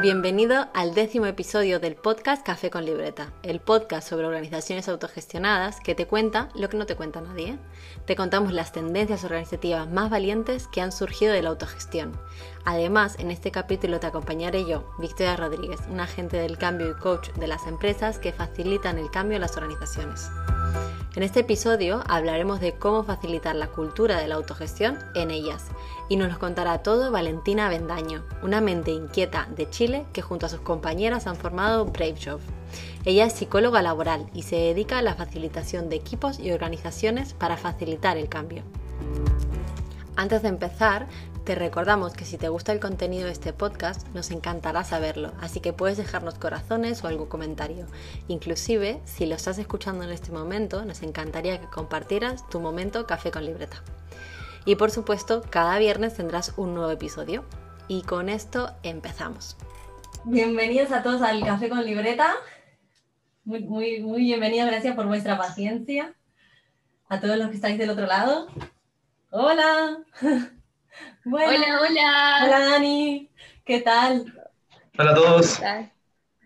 Bienvenido al décimo episodio del podcast Café con Libreta, el podcast sobre organizaciones autogestionadas que te cuenta lo que no te cuenta nadie. Te contamos las tendencias organizativas más valientes que han surgido de la autogestión. Además, en este capítulo te acompañaré yo, Victoria Rodríguez, un agente del cambio y coach de las empresas que facilitan el cambio en las organizaciones. En este episodio hablaremos de cómo facilitar la cultura de la autogestión en ellas y nos lo contará todo Valentina Bendaño, una mente inquieta de Chile que junto a sus compañeras han formado Brave Job. Ella es psicóloga laboral y se dedica a la facilitación de equipos y organizaciones para facilitar el cambio. Antes de empezar, te recordamos que si te gusta el contenido de este podcast, nos encantará saberlo, así que puedes dejarnos corazones o algún comentario. Inclusive, si lo estás escuchando en este momento, nos encantaría que compartieras tu momento café con libreta. Y por supuesto, cada viernes tendrás un nuevo episodio. Y con esto empezamos. Bienvenidos a todos al Café con Libreta. Muy, muy, muy bienvenidos, gracias por vuestra paciencia. A todos los que estáis del otro lado. Hola. Hola, hola. Hola, Dani. ¿Qué tal? Hola a todos.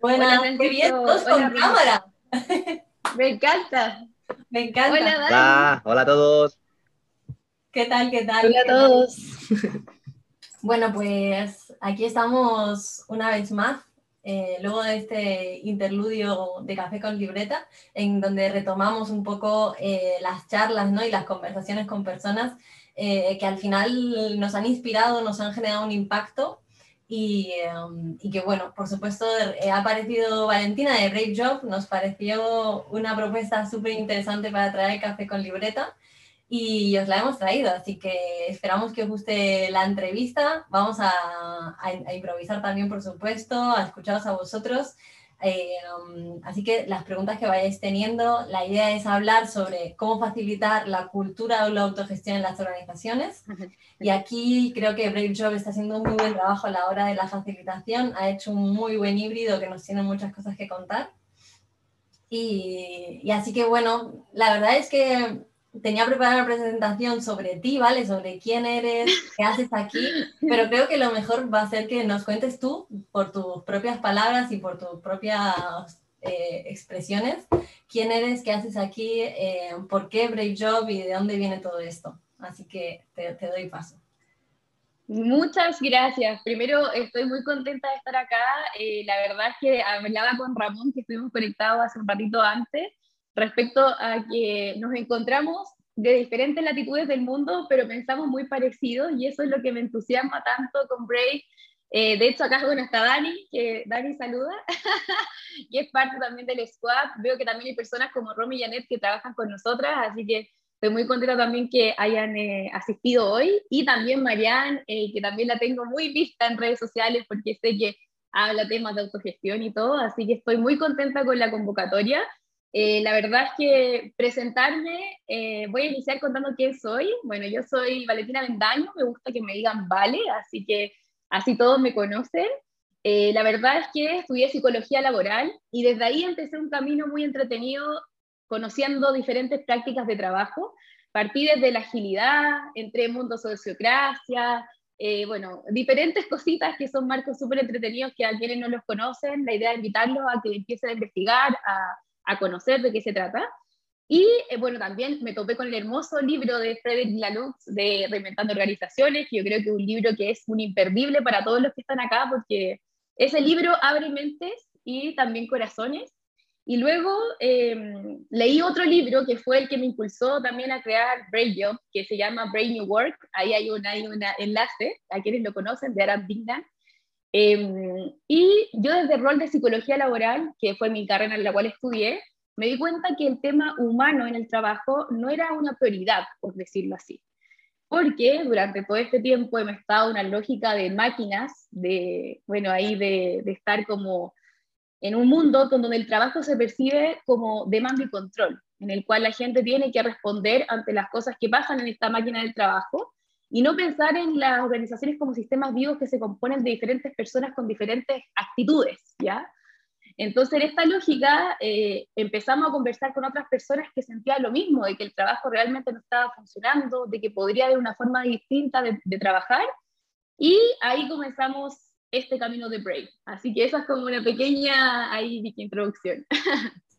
Bueno, qué bien, todos con cámara. Me encanta. Me encanta. Hola, Dani. Hola, hola a todos. ¿Qué tal? ¿Qué tal? Hola a todos. Bueno, pues aquí estamos una vez más, eh, luego de este interludio de Café con Libreta, en donde retomamos un poco eh, las charlas ¿no? y las conversaciones con personas eh, que al final nos han inspirado, nos han generado un impacto y, y, que bueno, por supuesto ha aparecido Valentina de Brave Job, nos pareció una propuesta súper interesante para traer café con libreta y os la hemos traído, así que esperamos que os guste la entrevista, vamos a, a improvisar también por supuesto, a escucharos a vosotros eh, um, así que las preguntas que vayáis teniendo, la idea es hablar sobre cómo facilitar la cultura o la autogestión en las organizaciones. Y aquí creo que Brave Job está haciendo un muy buen trabajo a la hora de la facilitación, ha hecho un muy buen híbrido que nos tiene muchas cosas que contar. Y así que bueno, la verdad es que tenía preparada una presentación sobre ti, ¿vale? Sobre quién eres, qué haces aquí, pero creo que lo mejor va a ser que nos cuentes tú, por tus propias palabras y por tus propias eh, expresiones, quién eres, qué haces aquí, eh, por qué Brave Job y de dónde viene todo esto. Así que te, doy paso. Muchas gracias. Primero, estoy muy contenta de estar acá. Eh, la verdad es que hablaba con Ramón, que estuvimos conectados hace un ratito antes, respecto a que nos encontramos de diferentes latitudes del mundo, pero pensamos muy parecidos y eso es lo que me entusiasma tanto con Break. Eh, de hecho, acá bueno, está Dani, que Dani saluda, y es parte también del squad. Veo que también hay personas como Romy y Janet que trabajan con nosotras, así que estoy muy contenta también que hayan eh, asistido hoy. Y también Marianne, eh, que también la tengo muy vista en redes sociales porque sé que habla temas de autogestión y todo, así que estoy muy contenta con la convocatoria. Eh, la verdad es que presentarme, eh, voy a iniciar contando quién soy. Bueno, yo soy Valentina Vendaño, me gusta que me digan Vale, así que así todos me conocen. Eh, la verdad es que estudié psicología laboral y desde ahí empecé un camino muy entretenido conociendo diferentes prácticas de trabajo. Partí desde la agilidad, entré en mundo sociocracia, bueno, diferentes cositas que son marcos súper entretenidos que a quienes no los conocen, la idea es invitarlos a que empiecen a investigar, a a conocer de qué se trata. Y eh, bueno, también me topé con el hermoso libro de Frederick Laloux de Reinventando Organizaciones, que yo creo que es un libro que es un imperdible para todos los que están acá, porque ese libro abre mentes y también corazones. Y luego em, leí otro libro que fue el que me impulsó también a crear Brain Job, que se llama Brain New Work. Ahí hay un hay una enlace, a quienes lo conocen, de Aram Dignan. Em, y yo desde el rol de psicología laboral, que fue mi carrera en la cual estudié, me di cuenta que el tema humano en el trabajo no era una prioridad, por decirlo así. Porque durante todo este tiempo hemos estado una lógica de máquinas, de, bueno, ahí de, de estar como en un mundo donde el trabajo se percibe como demanda y control, en el cual la gente tiene que responder ante las cosas que pasan en esta máquina del trabajo y no pensar en las organizaciones como sistemas vivos que se componen de diferentes personas con diferentes actitudes, ¿ya? Entonces, en esta lógica, eh, empezamos a conversar con otras personas que sentían lo mismo, de que el trabajo realmente no estaba funcionando, de que podría haber una forma distinta de, de trabajar, y ahí comenzamos este camino de Brave. Así que esa es como una pequeña ahí, introducción.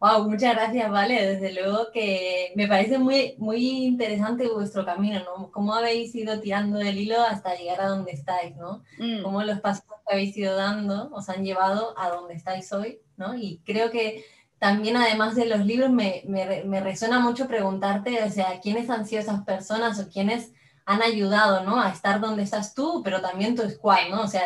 Wow, muchas gracias, Vale. Desde luego que me parece muy, muy interesante vuestro camino, ¿no? Cómo habéis ido tirando del hilo hasta llegar a donde estáis, ¿no? Mm. Cómo los pasos que habéis ido dando os han llevado a donde estáis hoy, ¿no? Y creo que también, además de los libros, me, me, me resuena mucho preguntarte, o sea, ¿quiénes han sido esas personas o quiénes han ayudado, ¿no? A estar donde estás tú, pero también tu squad, ¿no? O sea,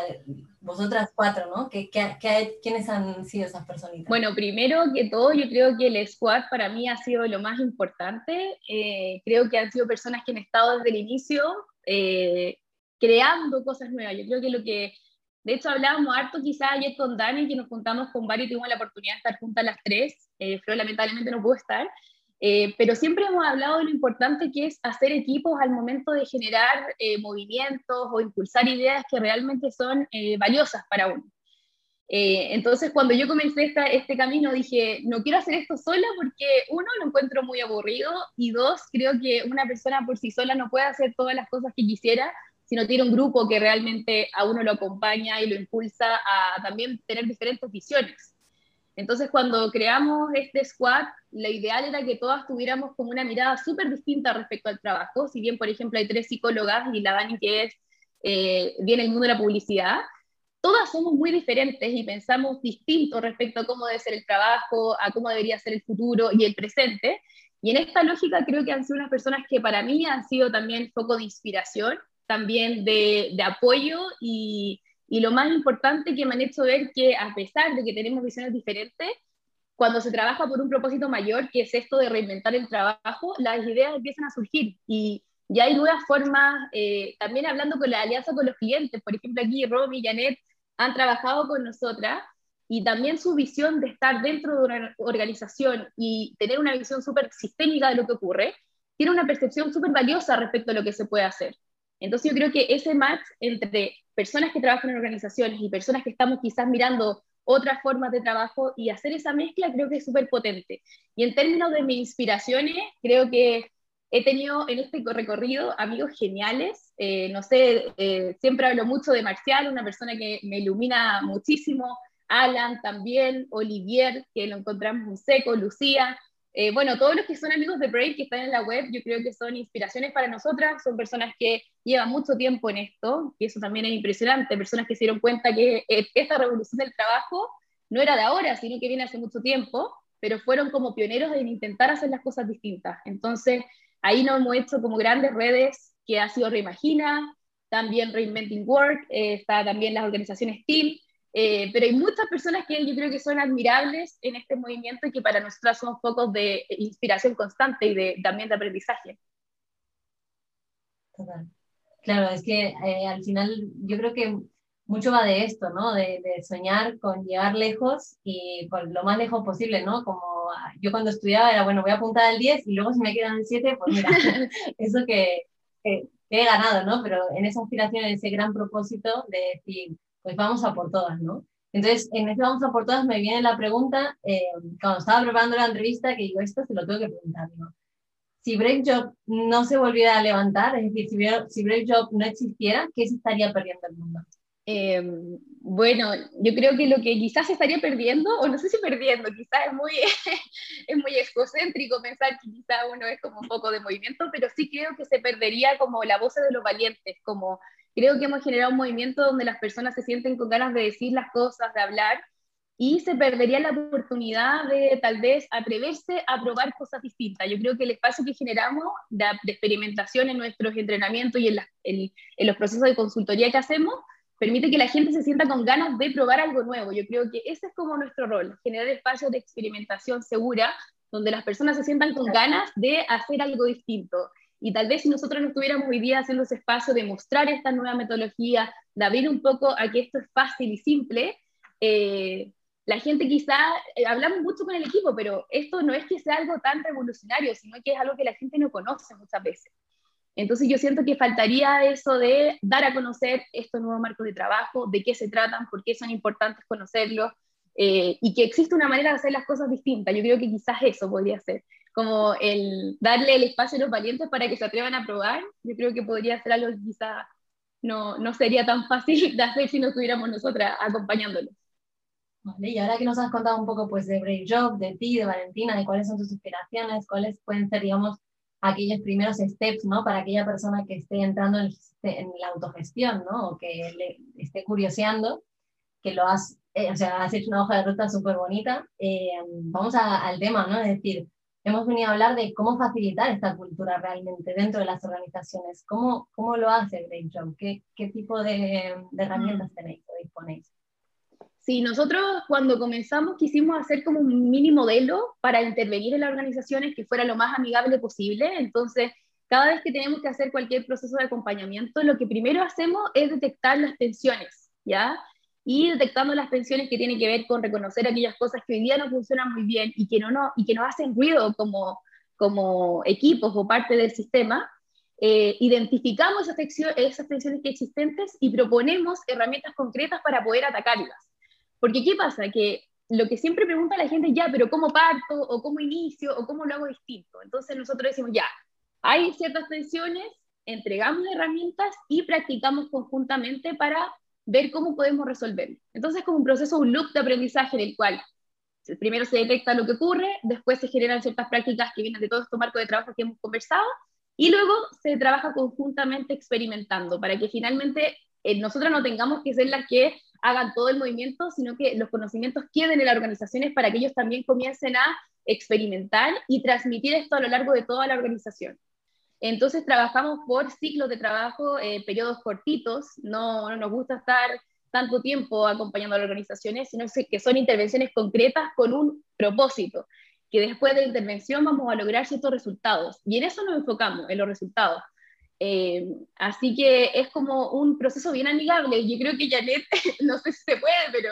vosotras cuatro, ¿no? ¿Qué, qué, quiénes han sido esas personitas? Bueno, primero que todo, yo creo que el squad para mí ha sido lo más importante. Eh, creo que han sido personas que han estado desde el inicio eh, creando cosas nuevas. Yo creo que lo que, de hecho, hablábamos harto quizás ayer con Dani, que nos juntamos con varios y tuvimos la oportunidad de estar juntas las tres. Eh, Flo lamentablemente no pudo estar. Eh, pero siempre hemos hablado de lo importante que es hacer equipos al momento de generar eh, movimientos o impulsar ideas que realmente son eh, valiosas para uno. entonces, cuando yo comencé esta, este camino, dije, no quiero hacer esto sola porque, uno, lo encuentro muy aburrido y dos, creo que una persona por sí sola no puede hacer todas las cosas que quisiera si no tiene un grupo que realmente a uno lo acompaña y lo impulsa a también tener diferentes visiones. Entonces, cuando creamos este squad, lo ideal era que todas tuviéramos como una mirada súper distinta respecto al trabajo. Si bien, por ejemplo, hay tres psicólogas y la Dani que es, eh, viene el mundo de la publicidad, todas somos muy diferentes y pensamos distinto respecto a cómo debe ser el trabajo, a cómo debería ser el futuro y el presente. Y en esta lógica creo que han sido unas personas que para mí han sido también foco de inspiración, también de, de apoyo y, y lo más importante que me han hecho ver que a pesar de que tenemos visiones diferentes, cuando se trabaja por un propósito mayor, que es esto de reinventar el trabajo, las ideas empiezan a surgir y ya hay nuevas formas, eh, también hablando con la alianza con los clientes, por ejemplo aquí Romy y Janet han trabajado con nosotras y también su visión de estar dentro de una organización y tener una visión súper sistémica de lo que ocurre, tiene una percepción súper valiosa respecto a lo que se puede hacer. Entonces yo creo que ese match entre personas que trabajan en organizaciones y personas que estamos quizás mirando otras formas de trabajo y hacer esa mezcla creo que es súper potente. Y en términos de mis inspiraciones, creo que he tenido en este recorrido amigos geniales. Eh, no sé, eh, siempre hablo mucho de Marcial, una persona que me ilumina muchísimo. Alan también, Olivier, que lo encontramos en seco, Lucía. Eh, bueno, todos los que son amigos de Brave que están en la web, yo creo que son inspiraciones para nosotras, son personas que llevan mucho tiempo en esto, y eso también es impresionante, personas que se dieron cuenta que eh, esta revolución del trabajo no era de ahora, sino que viene hace mucho tiempo, pero fueron como pioneros en intentar hacer las cosas distintas. Entonces, ahí nos hemos hecho como grandes redes que ha sido Reimagina, también Reinventing Work, eh, está también las organizaciones TIL, eh, pero hay muchas personas que yo creo que son admirables en este movimiento y que para nosotras son focos de inspiración constante y de, también de aprendizaje. Total. Claro, es que eh, al final yo creo que mucho va de esto, ¿no? De, soñar con llegar lejos y por lo más lejos posible, ¿no? Como yo cuando estudiaba era, bueno, voy a apuntar al 10 y luego si me quedan el 7, pues mira, eso que, que, he ganado, ¿no? Pero en esa aspiración, en ese gran propósito de decir, pues vamos a por todas, ¿no? Entonces, en ese vamos a por todas me viene la pregunta, eh, cuando estaba preparando la entrevista, que digo, esto se lo tengo que preguntar, ¿no? Si Brave Job no se volviera a levantar, es decir, si, si Brave Job no existiera, ¿qué se estaría perdiendo el mundo? Em, bueno, yo creo que lo que quizás se estaría perdiendo, o no sé si perdiendo, quizás es muy, es muy egocéntrico pensar que quizás uno es como un poco de movimiento, pero sí creo que se perdería como la voz de los valientes, como creo que hemos generado un movimiento donde las personas se sienten con ganas de decir las cosas, de hablar, y se perdería la oportunidad de tal vez atreverse a probar cosas distintas. Yo creo que el espacio que generamos de, experimentación en nuestros entrenamientos y en, en, los procesos de consultoría que hacemos permite que la gente se sienta con ganas de probar algo nuevo. Yo creo que ese es como nuestro rol, generar espacios de experimentación segura donde las personas se sientan con ganas de hacer algo distinto. Y tal vez si nosotros no estuviéramos hoy día ese espacio de mostrar esta nueva metodología, de abrir un poco a que esto es fácil y simple, eh, la gente quizá, eh, hablamos mucho con el equipo, pero esto no es que sea algo tan revolucionario, sino que es algo que la gente no conoce muchas veces. Entonces yo siento que faltaría eso de dar a conocer estos nuevos marcos de trabajo, de qué se tratan, por qué son importantes conocerlos, eh, y que existe una manera de hacer las cosas distintas. Yo creo que quizás eso podría ser como el darle el espacio a los valientes para que se atrevan a probar, yo creo que podría ser algo quizá no, no sería tan fácil de hacer si no estuviéramos nosotras acompañándolos. Vale, y ahora que nos has contado un poco pues, de Brave Job, de ti, de Valentina, de cuáles son tus inspiraciones, cuáles pueden ser, digamos, aquellos primeros steps, ¿no? Para aquella persona que esté entrando en, la autogestión, ¿no? O que le esté curioseando, que lo has, eh, o sea, has hecho una hoja de ruta súper bonita. Eh, vamos al tema, ¿no? Es decir, hemos venido a hablar de cómo facilitar esta cultura realmente dentro de las organizaciones. ¿Cómo, cómo lo hace Brave Job? ¿Qué, ¿Qué, tipo de, de herramientas mm. tenéis o disponéis? Sí, nosotros cuando comenzamos quisimos hacer como un mini modelo para intervenir en las organizaciones que fuera lo más amigable posible. Entonces, cada vez que tenemos que hacer cualquier proceso de acompañamiento, lo que primero hacemos es detectar las tensiones, ¿ya? Y detectando las tensiones que tienen que ver con reconocer aquellas cosas que hoy día no funcionan muy bien y que no, no, y que nos hacen ruido como, como equipos o parte del sistema, eh, identificamos esas, esas tensiones que existentes y proponemos herramientas concretas para poder atacarlas. Porque ¿qué pasa? Que lo que siempre pregunta la gente, ya, pero ¿cómo parto? ¿O cómo inicio? ¿O cómo lo hago distinto? Entonces nosotros decimos, ya, hay ciertas tensiones, entregamos herramientas y practicamos conjuntamente para ver cómo podemos resolverlo. Entonces es como un proceso, un loop de aprendizaje en el cual primero se detecta lo que ocurre, después se generan ciertas prácticas que vienen de todo este marco de trabajo que hemos conversado, y luego se trabaja conjuntamente experimentando para que finalmente eh, nosotros no tengamos que ser las que hagan todo el movimiento, sino que los conocimientos queden en las organizaciones para que ellos también comiencen a experimentar y transmitir esto a lo largo de toda la organización. Entonces trabajamos por ciclos de trabajo, eh, periodos cortitos, no, no, nos gusta estar tanto tiempo acompañando a las organizaciones, sino que son intervenciones concretas con un propósito, que después de la intervención vamos a lograr ciertos resultados. Y en eso nos enfocamos, en los resultados. Eh, así que es como un proceso bien amigable. Yo creo que Janet, no sé si se puede, pero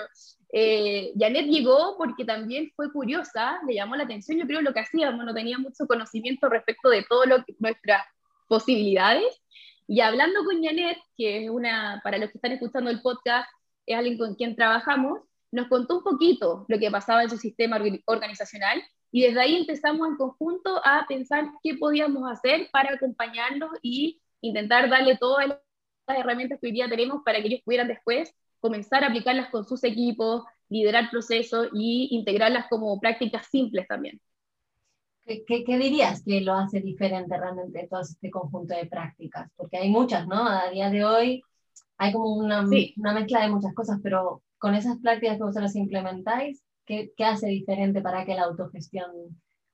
eh, Janet llegó porque también fue curiosa, le llamó la atención, yo creo, lo que hacíamos, no tenía mucho conocimiento respecto de todo lo que, nuestras posibilidades. Y hablando con Janet, que es una, para los que están escuchando el podcast, es alguien con quien trabajamos, nos contó un poquito lo que pasaba en su sistema organizacional y desde ahí empezamos en conjunto a pensar qué podíamos hacer para acompañarlos y intentar darle todas las herramientas que hoy día tenemos para que ellos pudieran después comenzar a aplicarlas con sus equipos, liderar procesos y integrarlas como prácticas simples también. ¿Qué, qué, dirías que lo hace diferente realmente todo este conjunto de prácticas? Porque hay muchas, ¿no? A día de hoy hay como una, una mezcla de muchas cosas, pero con esas prácticas que vosotros implementáis, ¿Qué, hace diferente para que la autogestión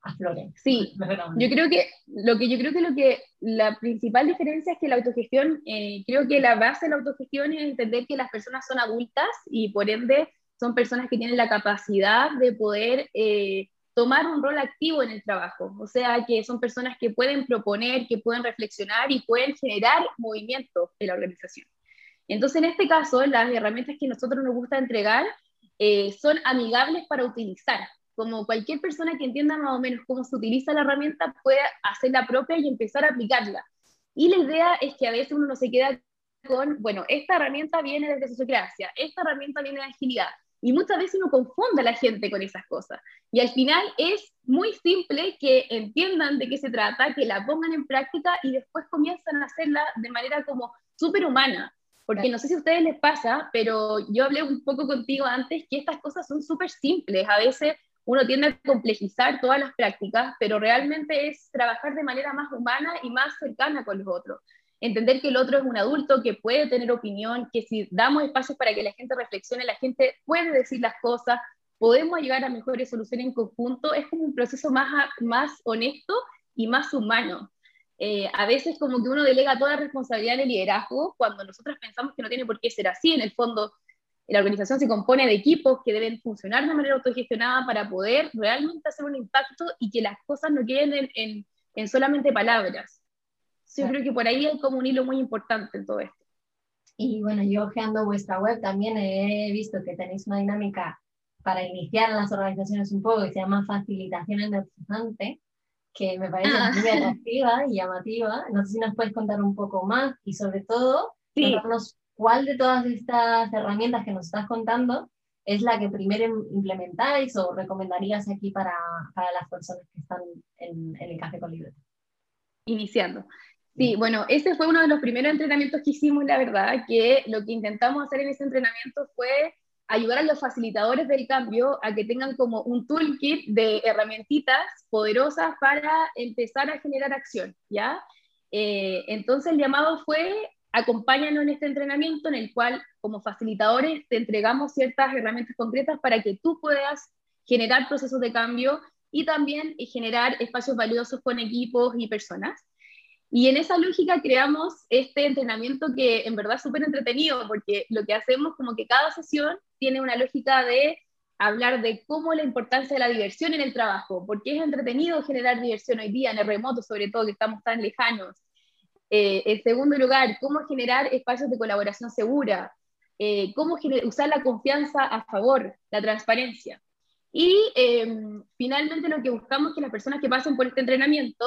aflore? Sí, yo creo que lo que yo creo que lo que la principal diferencia es que la autogestión, eh, creo que la base de la autogestión es entender que las personas son adultas y por ende son personas que tienen la capacidad de poder eh, tomar un rol activo en el trabajo, o sea, que son personas que pueden proponer, que pueden reflexionar y pueden generar movimiento en la organización. Entonces, en este caso, las herramientas que nosotros nos gusta entregar eh, son amigables para utilizar. Como cualquier persona que entienda más o menos cómo se utiliza la herramienta puede hacerla propia y empezar a aplicarla. Y la idea es que a veces uno no se queda con, bueno, esta herramienta viene desde sociocracia, esta herramienta viene de agilidad. Y muchas veces uno confunde a la gente con esas cosas. Y al final es muy simple que entiendan de qué se trata, que la pongan en práctica y después comienzan a hacerla de manera como súper humana. Porque no sé si a ustedes les pasa, pero yo hablé un poco contigo antes que estas cosas son súper simples. A veces uno tiende a complejizar todas las prácticas, pero realmente es trabajar de manera más humana y más cercana con los otros. Entender que el otro es un adulto que puede tener opinión, que si damos espacios para que la gente reflexione, la gente puede decir las cosas, podemos llegar a mejores soluciones en conjunto, es como un proceso más, más honesto y más humano. Eh, a veces como que uno delega toda la responsabilidad en el liderazgo cuando nosotros pensamos que no tiene por qué ser así. En el fondo, la organización se compone de equipos que deben funcionar de manera autogestionada para poder realmente hacer un impacto y que las cosas no queden en, en, solamente palabras. Yo creo que por ahí hay como un hilo muy importante en todo esto. Y bueno, yo ojeando vuestra web también he visto que tenéis una dinámica para iniciar en las organizaciones un poco que se llama facilitación energizante que me parece ah. muy atractiva y llamativa. No sé si nos puedes contar un poco más y sobre todo contarnos cuál de todas estas herramientas que nos estás contando es la que primero implementáis o recomendarías aquí para, para las personas que están en, el Café con Libreta. Iniciando. Sí, bueno, ese fue uno de los primeros entrenamientos que hicimos, la verdad, que lo que intentamos hacer en ese entrenamiento fue ayudar a los facilitadores del cambio a que tengan como un toolkit de herramientitas poderosas para empezar a generar acción, ¿ya? Eh, entonces el llamado fue, acompáñanos en este entrenamiento en el cual como facilitadores te entregamos ciertas herramientas concretas para que tú puedas generar procesos de cambio y también generar espacios valiosos con equipos y personas. Y en esa lógica creamos este entrenamiento que en verdad es súper entretenido, porque lo que hacemos como que cada sesión tiene una lógica de hablar de cómo la importancia de la diversión en el trabajo, porque es entretenido generar diversión hoy día en el remoto, sobre todo que estamos tan lejanos. Eh, en segundo lugar, cómo generar espacios de colaboración segura, eh, cómo usar la confianza a favor, la transparencia. Y em, finalmente lo que buscamos es que las personas que pasen por este entrenamiento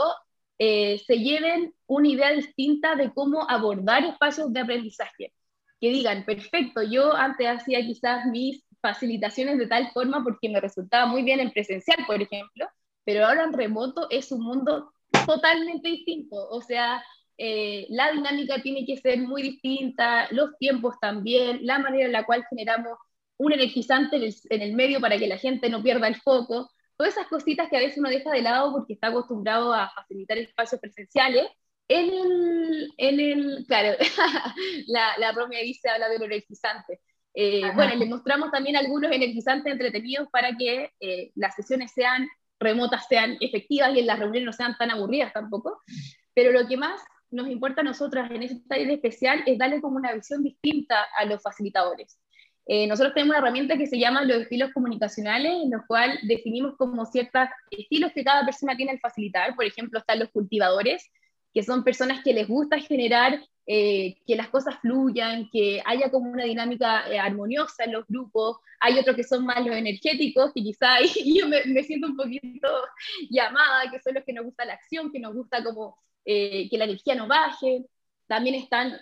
eh, se lleven una idea distinta de cómo abordar espacios de aprendizaje. Que digan, perfecto, yo antes hacía quizás mis facilitaciones de tal forma porque me resultaba muy bien en presencial, por ejemplo, pero ahora en remoto es un mundo totalmente distinto. O sea, eh, la dinámica tiene que ser muy distinta, los tiempos también, la manera en la cual generamos un energizante en el, medio para que la gente no pierda el foco, todas esas cositas que a veces uno deja de lado porque está acostumbrado a facilitar espacios presenciales, en el, en el claro, la, la Romea dice, habla de lo energizante. Eh, bueno, le mostramos también algunos energizantes entretenidos para que eh, las sesiones sean remotas, sean efectivas y en las reuniones no sean tan aburridas tampoco. Pero lo que más nos importa a nosotras en este taller especial es darle como una visión distinta a los facilitadores. Eh, nosotros tenemos una herramienta que se llama los estilos comunicacionales, en los cual definimos como ciertos estilos que cada persona tiene al facilitar. Por ejemplo, están los cultivadores, que son personas que les gusta generar eh, que las cosas fluyan, que haya como una dinámica eh, armoniosa en los grupos. Hay otros que son más los energéticos, que quizá yo me, me, siento un poquito llamada, que son los que nos gusta la acción, que nos gusta como que la energía no baje. También están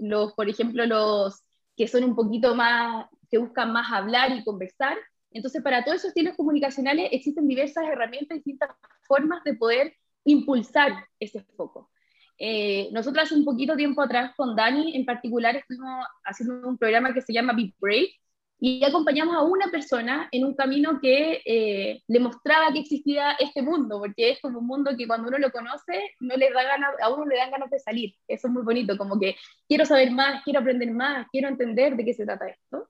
los, por ejemplo, los que son un poquito más, que buscan más hablar y conversar. Entonces, para todos esos estilos comunicacionales existen diversas herramientas, distintas formas de poder impulsar ese foco. Eh, nosotros hace un poquito tiempo atrás con Dani en particular estuvimos haciendo un programa que se llama Be Brave, y acompañamos a una persona en un camino que eh, le mostraba que existía este mundo, porque es como un mundo que cuando uno lo conoce, no le da ganas, a uno le dan ganas de salir. Eso es muy bonito, como que quiero saber más, quiero aprender más, quiero entender de qué se trata esto.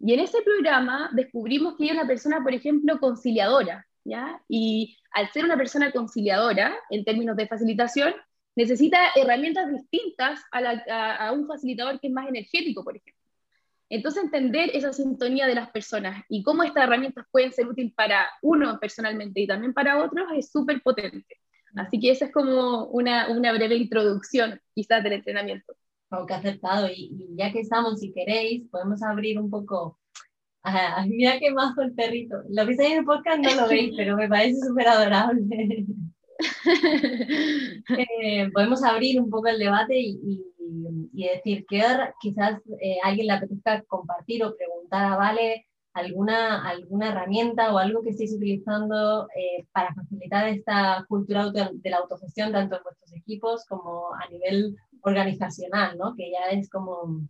Y en ese programa descubrimos que ella es una persona, por ejemplo, conciliadora, ¿ya? Y al ser una persona conciliadora, en términos de facilitación, necesita herramientas distintas a, a un facilitador que es más energético, por ejemplo. Entonces, entender esa sintonía de las personas y cómo estas herramientas pueden ser útiles para uno personalmente y también para otros es súper potente. Así que esa es como una, una breve introducción quizás del entrenamiento. Como que aceptado. Y, ya que estamos, si queréis, podemos abrir un poco... Ah, mira qué majo el perrito. Lo que en el podcast no lo veis, pero me parece súper adorable. Eh, podemos abrir un poco el debate y y, decir que quizás eh, alguien le apetezca compartir o preguntar a Vale alguna, alguna herramienta o algo que estéis utilizando eh, para facilitar esta cultura de la autogestión tanto en vuestros equipos como a nivel organizacional, ¿no? que ya es como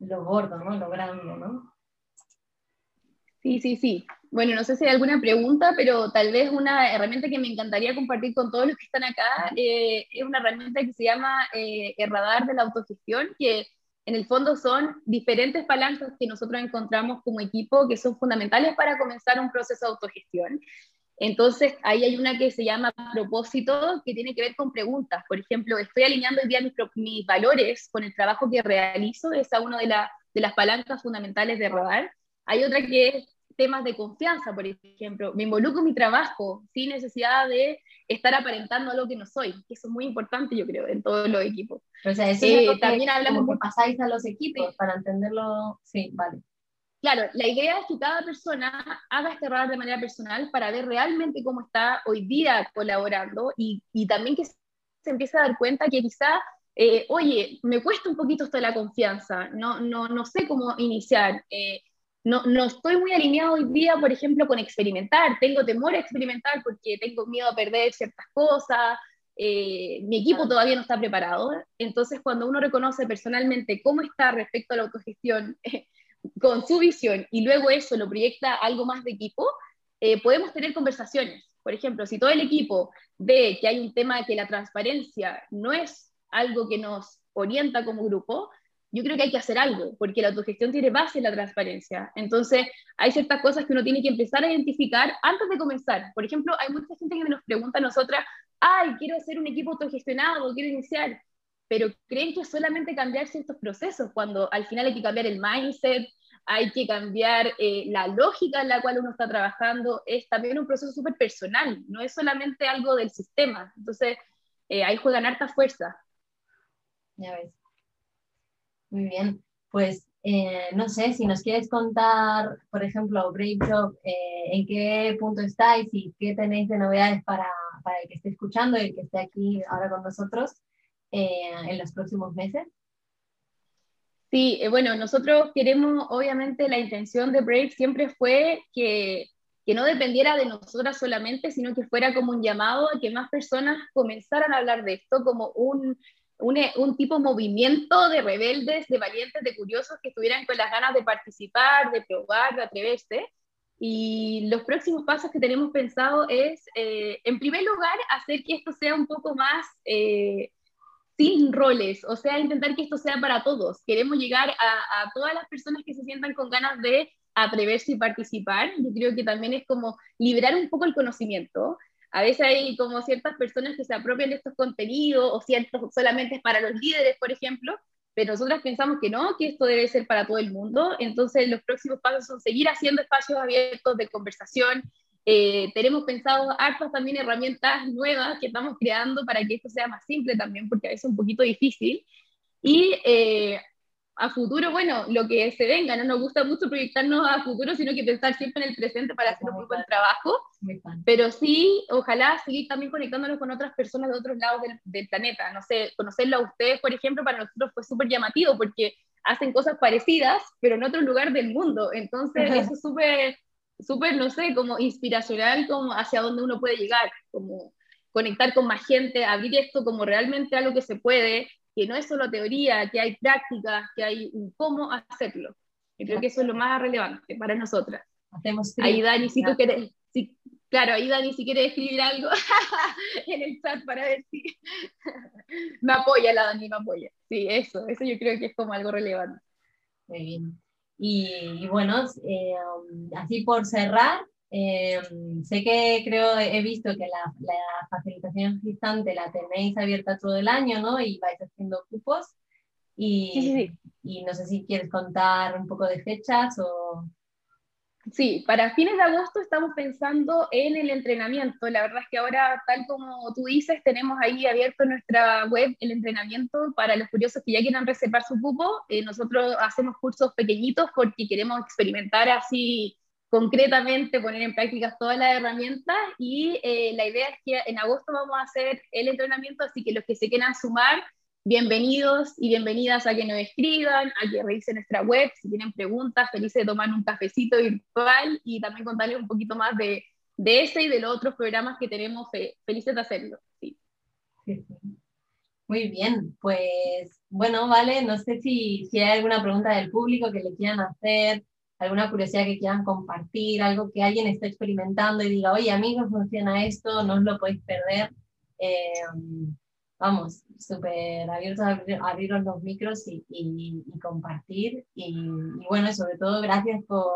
lo gordo, ¿no? lo grande. ¿no? Sí, sí, sí. Bueno, no sé si hay alguna pregunta, pero tal vez una herramienta que me encantaría compartir con todos los que están acá eh, es una herramienta que se llama eh, el radar de la autogestión, que en el fondo son diferentes palancas que nosotros encontramos como equipo que son fundamentales para comenzar un proceso de autogestión. Entonces, ahí hay una que se llama propósito, que tiene que ver con preguntas. Por ejemplo, estoy alineando hoy día mis, mis valores con el trabajo que realizo, esa es una de, las palancas fundamentales de radar. Hay otra que es temas de confianza, por ejemplo. Me involucro en mi trabajo sin necesidad de estar aparentando algo que no soy. Eso es muy importante, yo creo, en todos los equipos. O sea, eso eh, también hablamos que pasáis a los equipos para entenderlo. Sí, vale. Claro, la idea es que cada persona haga este radar de manera personal para ver realmente cómo está hoy día colaborando y, y también que se empiece a dar cuenta que quizá, eh, oye, me cuesta un poquito esto de la confianza, no, no, no sé cómo iniciar. Eh, no, no estoy muy alineado hoy día, por ejemplo, con experimentar. Tengo temor a experimentar porque tengo miedo a perder ciertas cosas. eh, mi equipo todavía no está preparado. Entonces, cuando uno reconoce personalmente cómo está respecto a la autogestión con su visión y luego eso lo proyecta algo más de equipo, eh, podemos tener conversaciones. Por ejemplo, si todo el equipo ve que hay un tema que la transparencia no es algo que nos orienta como grupo, yo creo que hay que hacer algo, porque la autogestión tiene base en la transparencia. Entonces, hay ciertas cosas que uno tiene que empezar a identificar antes de comenzar. Por ejemplo, hay mucha gente que nos pregunta a nosotras, ay, quiero hacer un equipo autogestionado, quiero iniciar, pero creen que es solamente cambiar ciertos procesos, cuando al final hay que cambiar el mindset, hay que cambiar eh, la lógica en la cual uno está trabajando, es también un proceso súper personal, no es solamente algo del sistema. Entonces, eh, ahí juegan harta fuerza. Ya ves. Muy bien, pues eh, no sé si nos quieres contar, por ejemplo, Brave Job, eh, en qué punto estáis y qué tenéis de novedades para, para, el que esté escuchando y el que esté aquí ahora con nosotros eh, en los próximos meses. Sí, bueno, nosotros queremos, obviamente, la intención de Brave siempre fue que, que no dependiera de nosotras solamente, sino que fuera como un llamado a que más personas comenzaran a hablar de esto como un un, tipo de movimiento de rebeldes, de valientes, de curiosos que estuvieran con las ganas de participar, de probar, de atreverse. Y los próximos pasos que tenemos pensado es, eh, en primer lugar, hacer que esto sea un poco más eh, sin roles, o sea, intentar que esto sea para todos. Queremos llegar a, a todas las personas que se sientan con ganas de atreverse y participar. Yo creo que también es como liberar un poco el conocimiento a veces hay como ciertas personas que se apropian de estos contenidos o ciertos solamente para los líderes, por ejemplo, pero nosotros pensamos que no, que esto debe ser para todo el mundo. Entonces, los próximos pasos son seguir haciendo espacios abiertos de conversación. Eh, tenemos pensado hartas también herramientas nuevas que estamos creando para que esto sea más simple también, porque a veces es un poquito difícil. Y eh, a futuro, bueno, lo que se venga, no nos gusta mucho proyectarnos a futuro, sino que pensar siempre en el presente para hacer un muy buen trabajo, pero sí, ojalá seguir también conectándonos con otras personas de otros lados del, planeta, no sé, conocerlo a ustedes, por ejemplo, para nosotros fue súper llamativo, porque hacen cosas parecidas, pero en otro lugar del mundo, entonces eso es súper, súper, no sé, como inspiracional, como hacia dónde uno puede llegar, como conectar con más gente, abrir esto como realmente algo que se puede, que no es solo teoría, que hay prácticas, que hay un cómo hacerlo. Yo creo que eso es lo más relevante para nosotras. Hacemos ahí Dani, si tú quieres, si, claro, ahí Dani, si quieres escribir algo en el chat para ver si me apoya la Dani, me apoya. Sí, eso, eso yo creo que es como algo relevante. Muy bien. Y, bueno, eh, así por cerrar, eh, sé que creo, he visto que la, la, facilitación gestante la tenéis abierta todo el año, ¿no? Y vais haciendo cupos. Y, y no sé si quieres contar un poco de fechas o... Sí, para fines de agosto estamos pensando en el entrenamiento. La verdad es que ahora, tal como tú dices, tenemos ahí abierto nuestra web el entrenamiento para los curiosos que ya quieran reservar su cupo. Eh, nosotros hacemos cursos pequeñitos porque queremos experimentar así concretamente poner en práctica todas las herramientas y eh, la idea es que en agosto vamos a hacer el entrenamiento, así que los que se quieran sumar, bienvenidos y bienvenidas a que nos escriban, a que revisen nuestra web, si tienen preguntas, felices de tomar un cafecito virtual y también contarles un poquito más de, de ese y de los otros programas que tenemos, felices de hacerlo. Sí. Muy bien, pues bueno, vale, no sé si, si hay alguna pregunta del público que le quieran hacer alguna curiosidad que quieran compartir, algo que alguien esté experimentando y diga, oye, a mí no funciona esto, no os lo podéis perder. Eh, vamos, súper abiertos a abrir, los micros y, y, compartir. Y, bueno, sobre todo gracias por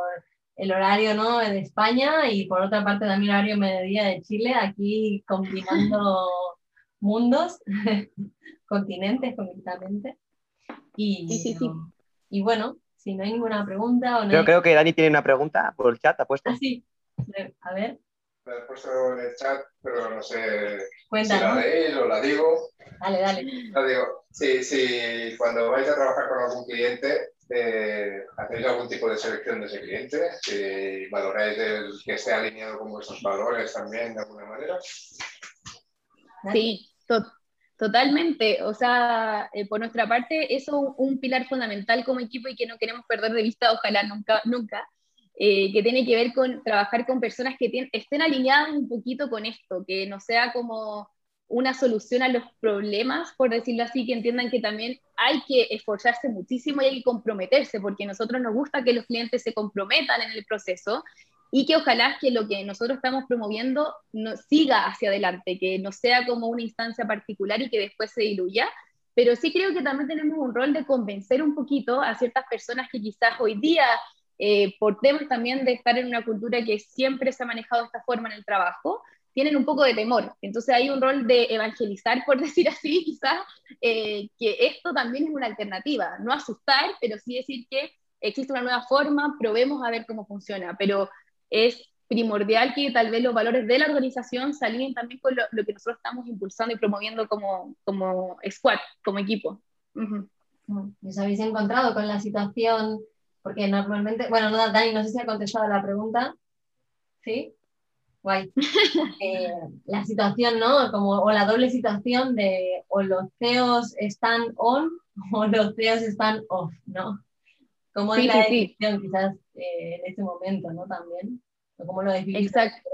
el horario ¿no? de España y por otra parte también el horario mediodía de Chile, aquí combinando mundos, continentes concretamente. Y, sí, sí, sí. y bueno, si no hay ninguna pregunta. O no creo, que Dani tiene una pregunta por el chat, ¿ha puesto? Ah, sí. A ver. La he puesto en el chat, pero no sé Cuéntanos. si la de o la digo. Dale, dale. La digo. Sí, sí, cuando vais a trabajar con algún cliente, eh, ¿hacéis algún tipo de selección de ese cliente? Si valoráis el que esté alineado con vuestros valores también, de alguna manera. Sí, Totalmente, o sea, eh, por nuestra parte, eso es un pilar fundamental como equipo y que no queremos perder de vista, ojalá nunca, nunca, eh, que tiene que ver con trabajar con personas que estén alineadas un poquito con esto, que no sea como una solución a los problemas, por decirlo así, que entiendan que también hay que esforzarse muchísimo y hay que comprometerse, porque a nosotros nos gusta que los clientes se comprometan en el proceso y que ojalá que lo que nosotros estamos promoviendo no, siga hacia adelante, que no sea como una instancia particular y que después se diluya, pero sí creo que también tenemos un rol de convencer un poquito a ciertas personas que quizás hoy día, eh, por temas también de estar en una cultura que siempre se ha manejado de esta forma en el trabajo, tienen un poco de temor. Entonces hay un rol de evangelizar, por decir así, quizás, eh, que esto también es una alternativa. No asustar, pero sí decir que existe una nueva forma, probemos a ver cómo funciona. Pero es primordial que tal vez los valores de la organización salgan también con lo, que nosotros estamos impulsando y promoviendo como, como squad, como equipo. ¿Os habéis encontrado con la situación? Porque normalmente, bueno, no, Dani, no sé si ha contestado la pregunta. ¿Sí? guay. Eh, la situación, ¿no? Como, o la doble situación de o los CEOs están on o los CEOs están off, ¿no? ¿Cómo es la decisión quizás eh, en este momento, ¿no? También. O cómo lo Exacto.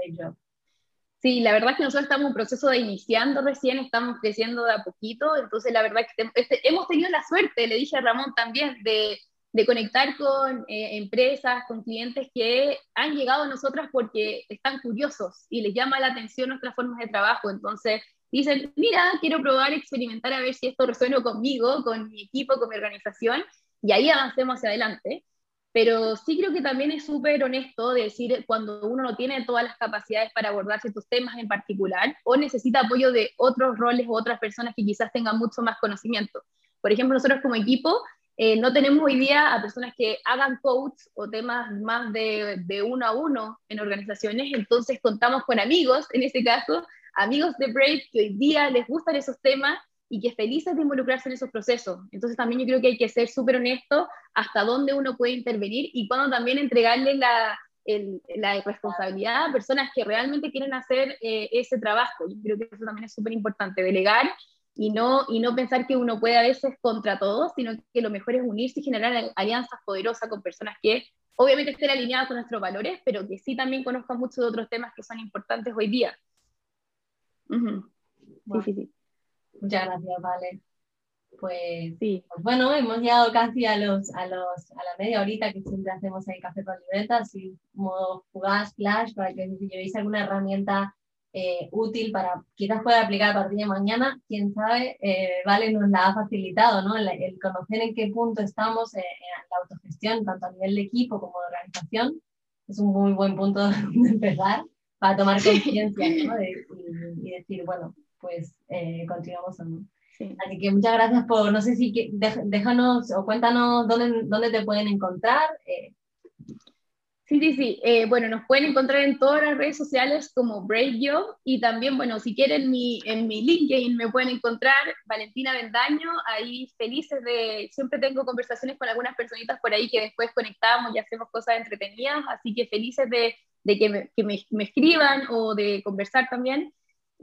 Sí, la verdad es que nosotros estamos en un proceso de iniciando recién, estamos creciendo de a poquito, entonces la verdad es que este, hemos tenido la suerte, le dije a Ramón también, de, de conectar con eh, empresas, con clientes que han llegado a nosotras porque están curiosos y les llama la atención nuestras formas de trabajo. Entonces dicen, mira, quiero probar, experimentar a ver si esto resuena conmigo, con mi equipo, con mi organización, y ahí avancemos hacia adelante. Pero sí creo que también es súper honesto decir cuando uno no tiene todas las capacidades para abordar ciertos temas en particular o necesita apoyo de otros roles o otras personas que quizás tengan mucho más conocimiento. Por ejemplo, nosotros como equipo eh, no tenemos hoy día a personas que hagan coach o temas más de, de, uno a uno en organizaciones, entonces contamos con amigos, en este caso, amigos de Brave que hoy día les gustan esos temas y que felices de involucrarse en esos procesos. Entonces también yo creo que hay que ser súper honesto hasta dónde uno puede intervenir y cuando también entregarle la, la responsabilidad a personas que realmente quieren hacer eh, ese trabajo. Yo creo que eso también es súper importante, delegar y no, y no pensar que uno puede a veces contra todos, sino que lo mejor es unirse y generar alianzas poderosas con personas que obviamente estén alineadas con nuestros valores, pero que sí también conozcan mucho de otros temas que son importantes hoy día. sí, sí, Muchas gracias, Vale. Pues, sí. Pues bueno, hemos llegado casi a, los, a, los, a la media horita que siempre hacemos en Café con Libreta, así modo fugaz, flash, para que si llevéis alguna herramienta eh, útil para, quizás pueda aplicar a partir de mañana, quién sabe, eh, Vale nos la ha facilitado, ¿no? El, conocer en qué punto estamos eh, en la autogestión, tanto a nivel de equipo como de organización, es un muy buen punto de empezar para tomar conciencia, ¿no? y, decir, bueno, pues continuamos o no. Así que muchas gracias por, no sé si, déjanos o cuéntanos dónde, dónde te pueden encontrar. Sí, sí, sí. Eh, bueno, nos pueden encontrar en todas las redes sociales como Brave Job y también, bueno, si quieren mi, en mi LinkedIn me pueden encontrar Valentina Bendaño, ahí felices de, siempre tengo conversaciones con algunas personitas por ahí que después conectamos y hacemos cosas entretenidas, así que felices de, de que, me, que me, me, escriban o de conversar también.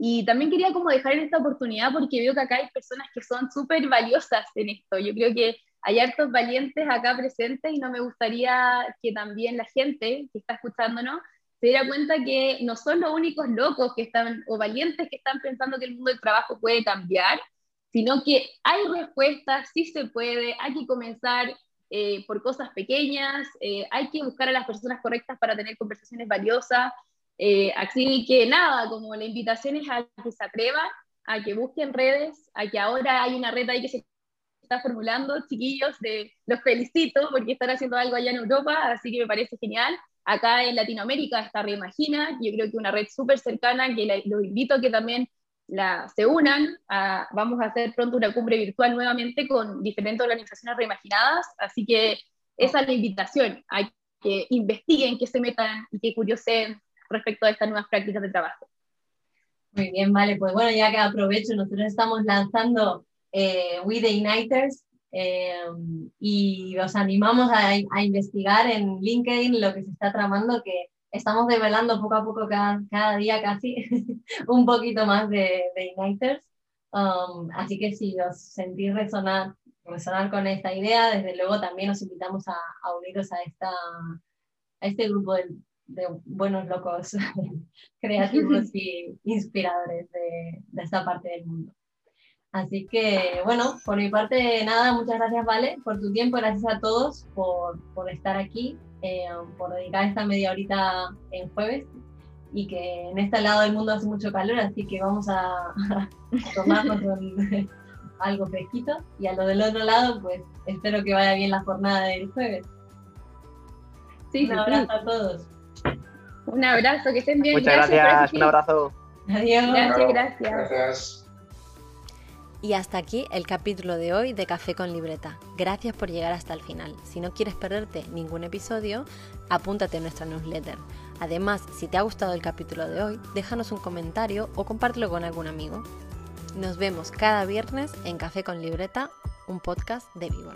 Y también quería como dejar en esta oportunidad porque veo que acá hay personas que son súper valiosas en esto. Yo creo que hay hartos valientes acá presentes y no me gustaría que también la gente que está escuchándonos se diera cuenta que no son los únicos locos que están o valientes que están pensando que el mundo del trabajo puede cambiar, sino que hay respuestas, sí se puede, hay que comenzar eh, por cosas pequeñas, eh, hay que buscar a las personas correctas para tener conversaciones valiosas. Eh, así que nada, como la invitación es a que se atrevan, a que busquen redes, a que ahora hay una red ahí que se está formulando, chiquillos, de, los felicito porque están haciendo algo allá en Europa, así que me parece genial. Acá en Latinoamérica está Reimagina, yo creo que una red súper cercana, que los invito a que también la, se unan. vamos a hacer pronto una cumbre virtual nuevamente con diferentes organizaciones reimaginadas, así que esa es la invitación, a que investiguen, que se metan y que curiosen respecto a estas nuevas prácticas de trabajo. Muy bien, vale, pues bueno, ya que aprovecho, nosotros estamos lanzando eh, We the Igniters, eh, y os animamos a, investigar en LinkedIn lo que se está tramando, que estamos develando poco a poco cada, cada día casi un poquito más de, de Igniters. Um, así que si os sentís resonar, resonar con esta idea, desde luego también os invitamos a, a uniros a, esta, a este grupo de, de buenos locos creativos y inspiradores de, de esta parte del mundo. Así que, bueno, por mi parte, nada, muchas gracias, Vale, por tu tiempo, gracias a todos por, por estar aquí, eh, por dedicar esta media horita en jueves y que en este lado del mundo hace mucho calor, así que vamos a, tomarnos algo fresquito y a lo del otro lado, pues espero que vaya bien la jornada del jueves. Sí, Un abrazo sí. a todos. Un abrazo, que estén bien. Muchas gracias, un abrazo. Adiós. Gracias, gracias. Gracias. Y hasta aquí el capítulo de hoy de Café con Libreta. Gracias por llegar hasta el final. Si no quieres perderte ningún episodio, apúntate a nuestra newsletter. Además, si te ha gustado el capítulo de hoy, déjanos un comentario o compártelo con algún amigo. Nos vemos cada viernes en Café con Libreta, un podcast de Vivo.